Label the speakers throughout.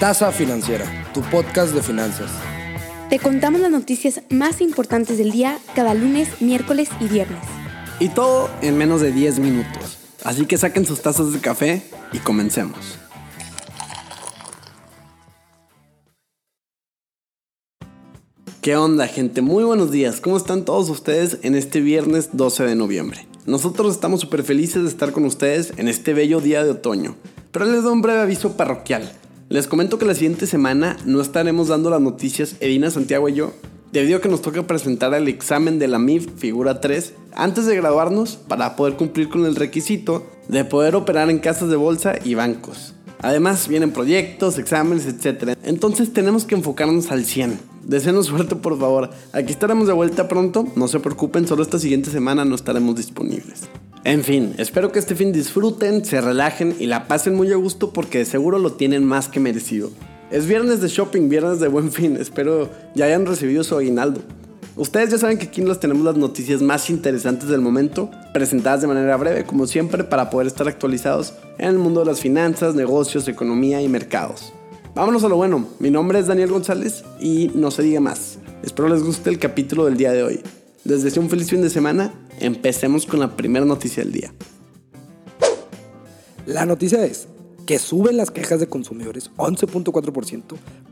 Speaker 1: Tasa Financiera, tu podcast de finanzas.
Speaker 2: Te contamos las noticias más importantes del día cada lunes, miércoles y viernes.
Speaker 3: Y todo en menos de 10 minutos. Así que saquen sus tazas de café y comencemos. ¿Qué onda gente? Muy buenos días. ¿Cómo están todos ustedes en este viernes 12 de noviembre? Nosotros estamos súper felices de estar con ustedes en este bello día de otoño. Pero les doy un breve aviso parroquial. Les comento que la siguiente semana no estaremos dando las noticias Edina Santiago y yo, debido a que nos toca presentar el examen de la MIF Figura 3 antes de graduarnos para poder cumplir con el requisito de poder operar en casas de bolsa y bancos. Además vienen proyectos, exámenes, etc. Entonces tenemos que enfocarnos al 100. Deseenos suerte por favor. Aquí estaremos de vuelta pronto. No se preocupen, solo esta siguiente semana no estaremos disponibles. En fin, espero que este fin disfruten, se relajen y la pasen muy a gusto porque de seguro lo tienen más que merecido. Es viernes de shopping, viernes de buen fin. Espero ya hayan recibido su aguinaldo. Ustedes ya saben que aquí les tenemos las noticias más interesantes del momento, presentadas de manera breve, como siempre, para poder estar actualizados en el mundo de las finanzas, negocios, economía y mercados. Vámonos a lo bueno. Mi nombre es Daniel González y no se diga más. Espero les guste el capítulo del día de hoy. Les deseo un feliz fin de semana. Empecemos con la primera noticia del día.
Speaker 1: La noticia es que suben las quejas de consumidores 11.4%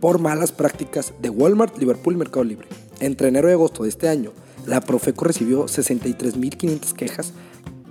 Speaker 1: por malas prácticas de Walmart, Liverpool y Mercado Libre. Entre enero y agosto de este año, la Profeco recibió 63.500 quejas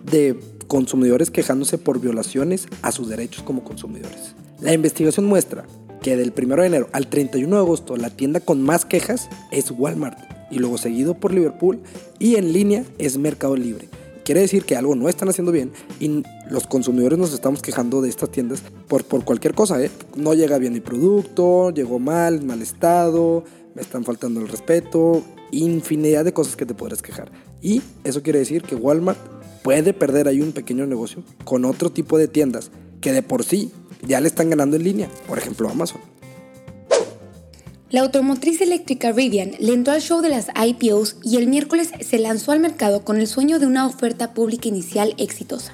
Speaker 1: de consumidores quejándose por violaciones a sus derechos como consumidores. La investigación muestra que del 1 de enero al 31 de agosto la tienda con más quejas es Walmart y luego seguido por Liverpool y en línea es Mercado Libre quiere decir que algo no están haciendo bien y los consumidores nos estamos quejando de estas tiendas por, por cualquier cosa, ¿eh? No llega bien mi producto, llegó mal, mal estado, me están faltando el respeto, infinidad de cosas que te podrás quejar. Y eso quiere decir que Walmart puede perder ahí un pequeño negocio con otro tipo de tiendas que de por sí ya le están ganando en línea, por ejemplo Amazon.
Speaker 2: La automotriz eléctrica Rivian le entró al show de las IPOs y el miércoles se lanzó al mercado con el sueño de una oferta pública inicial exitosa.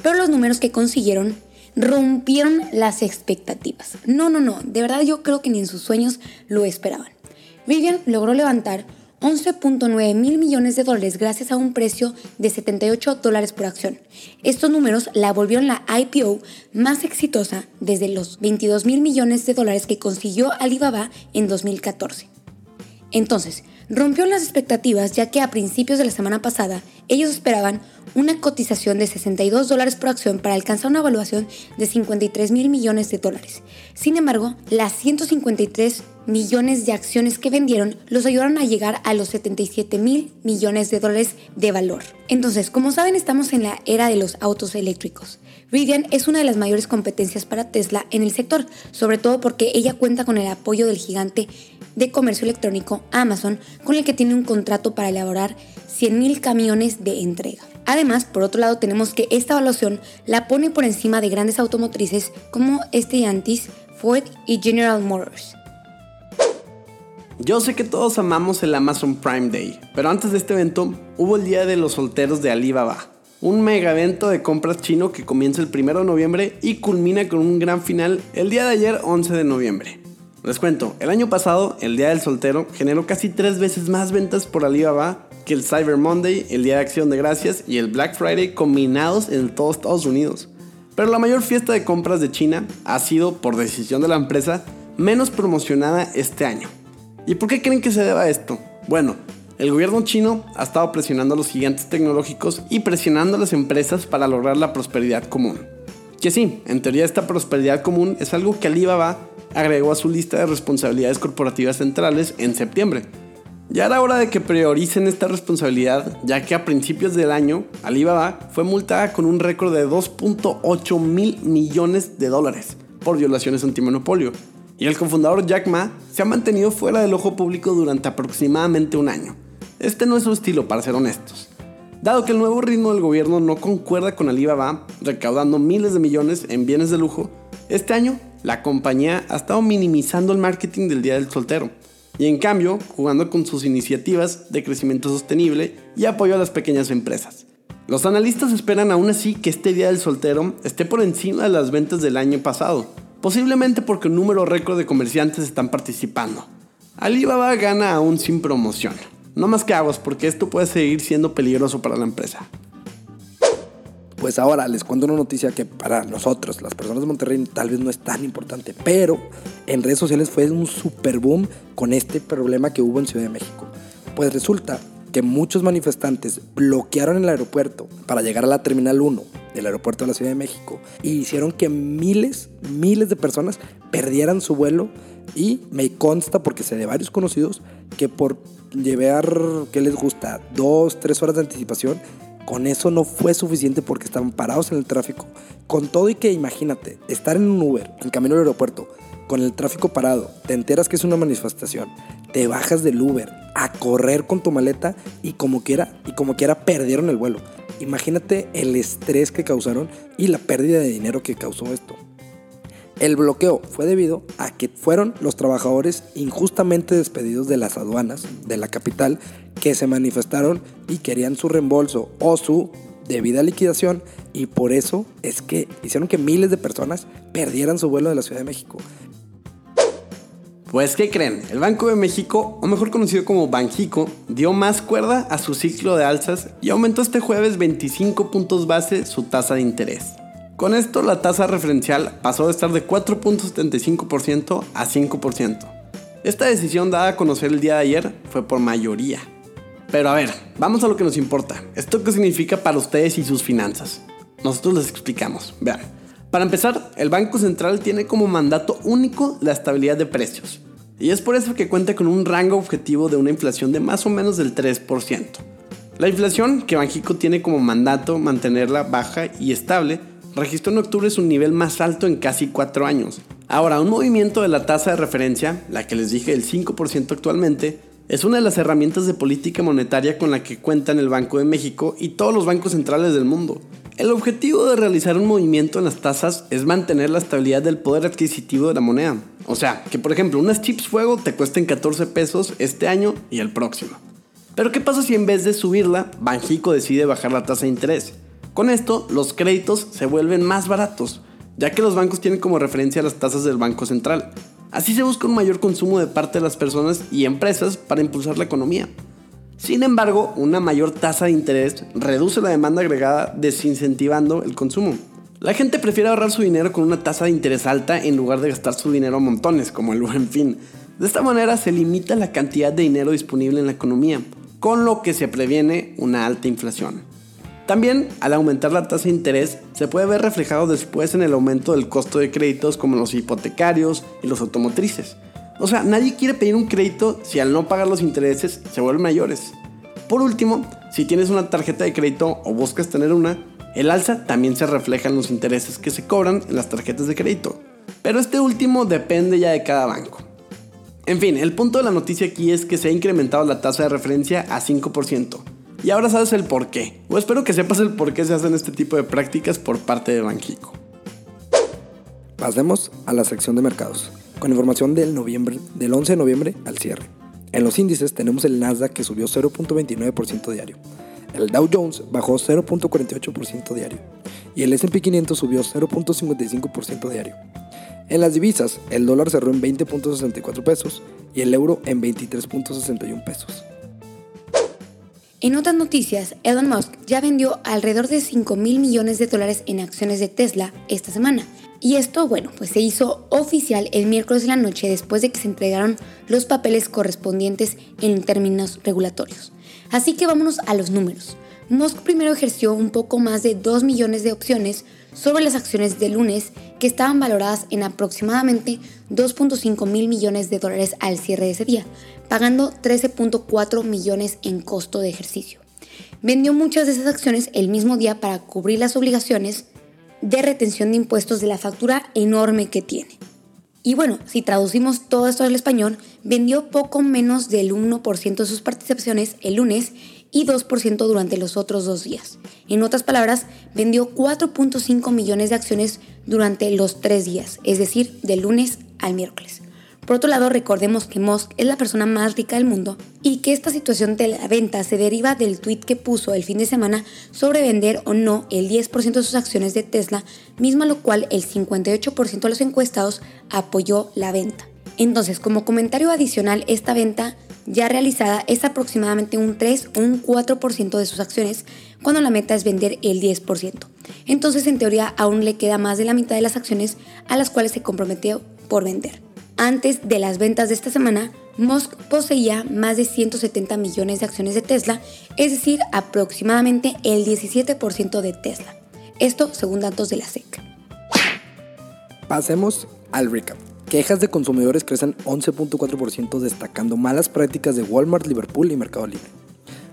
Speaker 2: Pero los números que consiguieron rompieron las expectativas. No, no, no, de verdad yo creo que ni en sus sueños lo esperaban. Rivian logró levantar 11.9 mil millones de dólares gracias a un precio de 78 dólares por acción. Estos números la volvieron la IPO más exitosa desde los 22 mil millones de dólares que consiguió Alibaba en 2014. Entonces, rompió las expectativas ya que a principios de la semana pasada ellos esperaban una cotización de 62 dólares por acción para alcanzar una evaluación de 53 mil millones de dólares. Sin embargo, las 153 millones de acciones que vendieron los ayudaron a llegar a los 77 mil millones de dólares de valor. Entonces, como saben, estamos en la era de los autos eléctricos. Rivian es una de las mayores competencias para Tesla en el sector, sobre todo porque ella cuenta con el apoyo del gigante de comercio electrónico Amazon, con el que tiene un contrato para elaborar 100.000 camiones de entrega. Además, por otro lado, tenemos que esta evaluación la pone por encima de grandes automotrices como Stellantis, Ford y General Motors.
Speaker 3: Yo sé que todos amamos el Amazon Prime Day, pero antes de este evento hubo el Día de los Solteros de Alibaba, un mega evento de compras chino que comienza el 1 de noviembre y culmina con un gran final el día de ayer 11 de noviembre. Les cuento, el año pasado, el Día del Soltero generó casi tres veces más ventas por Alibaba que el Cyber Monday, el Día de Acción de Gracias y el Black Friday combinados en todos Estados Unidos. Pero la mayor fiesta de compras de China ha sido, por decisión de la empresa, menos promocionada este año. ¿Y por qué creen que se deba a esto? Bueno, el gobierno chino ha estado presionando a los gigantes tecnológicos y presionando a las empresas para lograr la prosperidad común. Que sí, en teoría esta prosperidad común es algo que Alibaba agregó a su lista de responsabilidades corporativas centrales en septiembre. Ya era hora de que prioricen esta responsabilidad, ya que a principios del año Alibaba fue multada con un récord de 2.8 mil millones de dólares por violaciones antimonopolio, y el cofundador Jack Ma se ha mantenido fuera del ojo público durante aproximadamente un año. Este no es su estilo, para ser honestos. Dado que el nuevo ritmo del gobierno no concuerda con Alibaba, recaudando miles de millones en bienes de lujo, este año la compañía ha estado minimizando el marketing del Día del Soltero y en cambio jugando con sus iniciativas de crecimiento sostenible y apoyo a las pequeñas empresas. Los analistas esperan aún así que este Día del Soltero esté por encima de las ventas del año pasado, posiblemente porque un número récord de comerciantes están participando. Alibaba gana aún sin promoción. No más que aguas porque esto puede seguir siendo peligroso para la empresa.
Speaker 1: Pues ahora les cuento una noticia que para nosotros, las personas de Monterrey, tal vez no es tan importante, pero en redes sociales fue un super boom con este problema que hubo en Ciudad de México. Pues resulta que muchos manifestantes bloquearon el aeropuerto para llegar a la Terminal 1 del aeropuerto de la Ciudad de México y hicieron que miles, miles de personas perdieran su vuelo y me consta, porque sé de varios conocidos, que por llevar, ¿qué les gusta? Dos, tres horas de anticipación, con eso no fue suficiente porque estaban parados en el tráfico. Con todo y que imagínate, estar en un Uber en camino al aeropuerto, con el tráfico parado, te enteras que es una manifestación, te bajas del Uber a correr con tu maleta y como quiera, y como quiera perdieron el vuelo. Imagínate el estrés que causaron y la pérdida de dinero que causó esto. El bloqueo fue debido a que fueron los trabajadores injustamente despedidos de las aduanas de la capital que se manifestaron y querían su reembolso o su debida liquidación y por eso es que hicieron que miles de personas perdieran su vuelo de la Ciudad de México.
Speaker 3: Pues, ¿qué creen? El Banco de México, o mejor conocido como Banjico, dio más cuerda a su ciclo de alzas y aumentó este jueves 25 puntos base su tasa de interés. Con esto la tasa referencial pasó de estar de 4.75% a 5%. Esta decisión dada a conocer el día de ayer fue por mayoría. Pero a ver, vamos a lo que nos importa. ¿Esto qué significa para ustedes y sus finanzas? Nosotros les explicamos. Vean, para empezar, el Banco Central tiene como mandato único la estabilidad de precios. Y es por eso que cuenta con un rango objetivo de una inflación de más o menos del 3%. La inflación que Banjico tiene como mandato mantenerla baja y estable registró en octubre su nivel más alto en casi cuatro años. Ahora, un movimiento de la tasa de referencia, la que les dije el 5% actualmente, es una de las herramientas de política monetaria con la que cuentan el Banco de México y todos los bancos centrales del mundo. El objetivo de realizar un movimiento en las tasas es mantener la estabilidad del poder adquisitivo de la moneda. O sea, que por ejemplo unas chips fuego te cuesten 14 pesos este año y el próximo. Pero ¿qué pasa si en vez de subirla, Banjico decide bajar la tasa de interés? Con esto, los créditos se vuelven más baratos, ya que los bancos tienen como referencia las tasas del Banco Central. Así se busca un mayor consumo de parte de las personas y empresas para impulsar la economía. Sin embargo, una mayor tasa de interés reduce la demanda agregada desincentivando el consumo. La gente prefiere ahorrar su dinero con una tasa de interés alta en lugar de gastar su dinero a montones, como el buen fin. De esta manera se limita la cantidad de dinero disponible en la economía, con lo que se previene una alta inflación. También, al aumentar la tasa de interés, se puede ver reflejado después en el aumento del costo de créditos como los hipotecarios y los automotrices. O sea, nadie quiere pedir un crédito si al no pagar los intereses se vuelven mayores. Por último, si tienes una tarjeta de crédito o buscas tener una, el alza también se refleja en los intereses que se cobran en las tarjetas de crédito. Pero este último depende ya de cada banco. En fin, el punto de la noticia aquí es que se ha incrementado la tasa de referencia a 5%. Y ahora sabes el por qué. O espero que sepas el por qué se hacen este tipo de prácticas por parte de Banjico.
Speaker 1: Pasemos a la sección de mercados, con información del, noviembre, del 11 de noviembre al cierre. En los índices tenemos el Nasdaq que subió 0.29% diario, el Dow Jones bajó 0.48% diario y el S&P 500 subió 0.55% diario. En las divisas, el dólar cerró en 20.64 pesos y el euro en 23.61 pesos.
Speaker 2: En otras noticias, Elon Musk ya vendió alrededor de 5 mil millones de dólares en acciones de Tesla esta semana. Y esto, bueno, pues se hizo oficial el miércoles de la noche después de que se entregaron los papeles correspondientes en términos regulatorios. Así que vámonos a los números. Musk primero ejerció un poco más de 2 millones de opciones sobre las acciones de lunes que estaban valoradas en aproximadamente 2.5 mil millones de dólares al cierre de ese día, pagando 13.4 millones en costo de ejercicio. Vendió muchas de esas acciones el mismo día para cubrir las obligaciones de retención de impuestos de la factura enorme que tiene. Y bueno, si traducimos todo esto al español, vendió poco menos del 1% de sus participaciones el lunes y 2% durante los otros dos días. En otras palabras, vendió 4.5 millones de acciones durante los tres días, es decir, del lunes al miércoles. Por otro lado, recordemos que Musk es la persona más rica del mundo y que esta situación de la venta se deriva del tweet que puso el fin de semana sobre vender o no el 10% de sus acciones de Tesla, mismo a lo cual el 58% de los encuestados apoyó la venta. Entonces, como comentario adicional, esta venta ya realizada es aproximadamente un 3 o un 4% de sus acciones, cuando la meta es vender el 10%. Entonces, en teoría, aún le queda más de la mitad de las acciones a las cuales se comprometió por vender. Antes de las ventas de esta semana, Musk poseía más de 170 millones de acciones de Tesla, es decir, aproximadamente el 17% de Tesla. Esto según datos de la SEC.
Speaker 1: Pasemos al recap. Quejas de consumidores crecen 11.4% destacando malas prácticas de Walmart, Liverpool y Mercado Libre.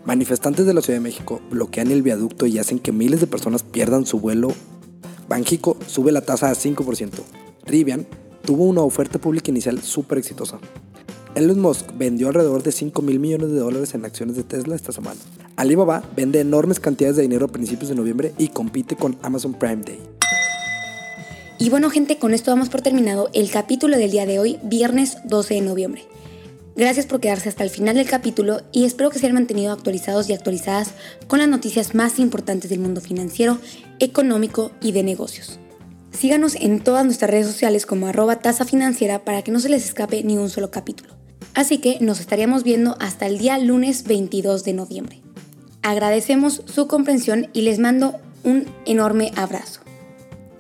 Speaker 1: Manifestantes de la Ciudad de México bloquean el viaducto y hacen que miles de personas pierdan su vuelo. Banjico sube la tasa a 5%. Rivian tuvo una oferta pública inicial súper exitosa. Elon Musk vendió alrededor de 5 mil millones de dólares en acciones de Tesla esta semana. Alibaba vende enormes cantidades de dinero a principios de noviembre y compite con Amazon Prime Day.
Speaker 2: Y bueno gente, con esto damos por terminado el capítulo del día de hoy, viernes 12 de noviembre. Gracias por quedarse hasta el final del capítulo y espero que se hayan mantenido actualizados y actualizadas con las noticias más importantes del mundo financiero, económico y de negocios. Síganos en todas nuestras redes sociales como arroba tasa financiera para que no se les escape ni un solo capítulo. Así que nos estaríamos viendo hasta el día lunes 22 de noviembre. Agradecemos su comprensión y les mando un enorme abrazo.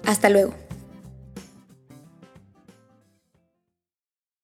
Speaker 2: Hasta luego.